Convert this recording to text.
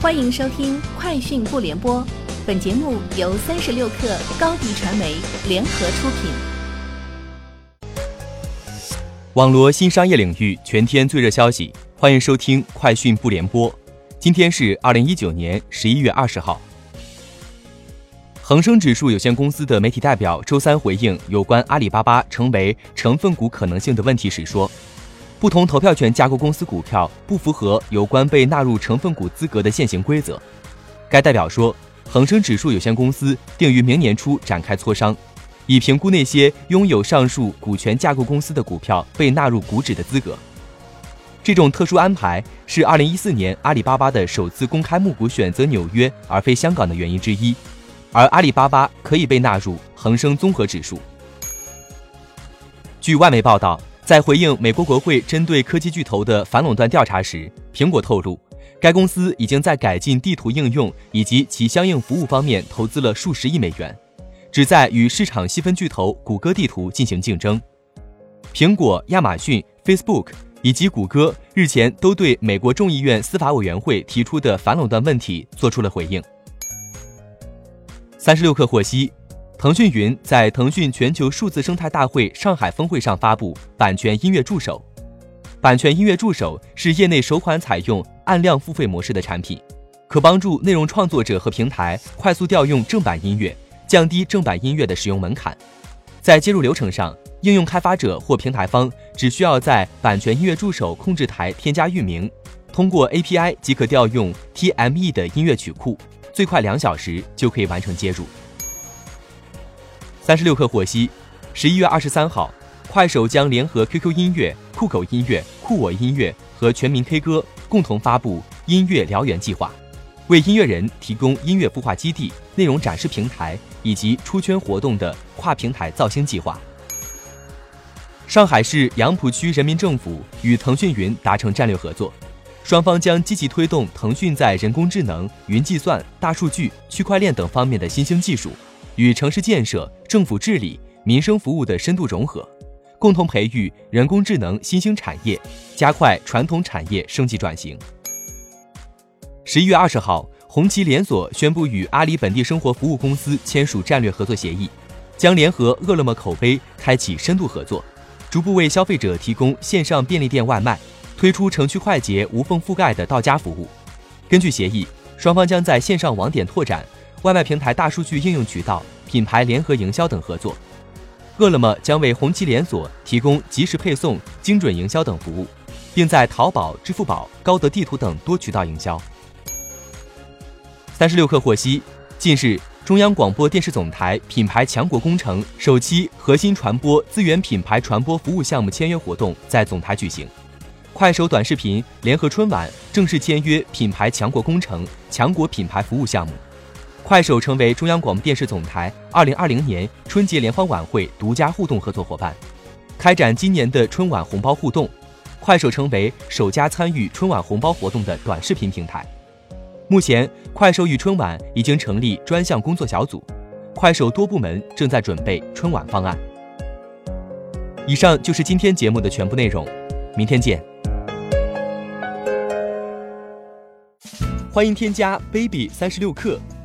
欢迎收听《快讯不联播》，本节目由三十六克高低传媒联合出品。网罗新商业领域全天最热消息，欢迎收听《快讯不联播》。今天是二零一九年十一月二十号。恒生指数有限公司的媒体代表周三回应有关阿里巴巴成为成分股可能性的问题时说。不同投票权架构公司股票不符合有关被纳入成分股资格的现行规则。该代表说，恒生指数有限公司定于明年初展开磋商，以评估那些拥有上述股权架构公司的股票被纳入股指的资格。这种特殊安排是2014年阿里巴巴的首次公开募股选择纽约而非香港的原因之一，而阿里巴巴可以被纳入恒生综合指数。据外媒报道。在回应美国国会针对科技巨头的反垄断调查时，苹果透露，该公司已经在改进地图应用以及其相应服务方面投资了数十亿美元，旨在与市场细分巨头谷歌地图进行竞争。苹果、亚马逊、Facebook 以及谷歌日前都对美国众议院司法委员会提出的反垄断问题做出了回应。三十六氪获悉。腾讯云在腾讯全球数字生态大会上海峰会上发布版权音乐助手。版权音乐助手是业内首款采用按量付费模式的产品，可帮助内容创作者和平台快速调用正版音乐，降低正版音乐的使用门槛。在接入流程上，应用开发者或平台方只需要在版权音乐助手控制台添加域名，通过 API 即可调用 TME 的音乐曲库，最快两小时就可以完成接入。三十六氪获悉，十一月二十三号，快手将联合 QQ 音乐、酷狗音乐、酷我音乐和全民 K 歌共同发布音乐燎原计划，为音乐人提供音乐孵化基地、内容展示平台以及出圈活动的跨平台造星计划。上海市杨浦区人民政府与腾讯云达成战略合作，双方将积极推动腾讯在人工智能、云计算、大数据、区块链等方面的新兴技术。与城市建设、政府治理、民生服务的深度融合，共同培育人工智能新兴产业，加快传统产业升级转型。十一月二十号，红旗连锁宣布与阿里本地生活服务公司签署战略合作协议，将联合饿了么口碑开启深度合作，逐步为消费者提供线上便利店外卖，推出城区快捷无缝覆盖的到家服务。根据协议，双方将在线上网点拓展。外卖平台大数据应用渠道、品牌联合营销等合作，饿了么将为红旗连锁提供即时配送、精准营销等服务，并在淘宝、支付宝、高德地图等多渠道营销。三十六氪获悉，近日，中央广播电视总台品牌强国工程首期核心传播资源品牌传播服务项目签约活动在总台举行，快手短视频联合春晚正式签约品牌强国工程强国品牌服务项目。快手成为中央广播电视总台二零二零年春节联欢晚会独家互动合作伙伴，开展今年的春晚红包互动。快手成为首家参与春晚红包活动的短视频平台。目前，快手与春晚已经成立专项工作小组，快手多部门正在准备春晚方案。以上就是今天节目的全部内容，明天见。欢迎添加 baby 三十六克。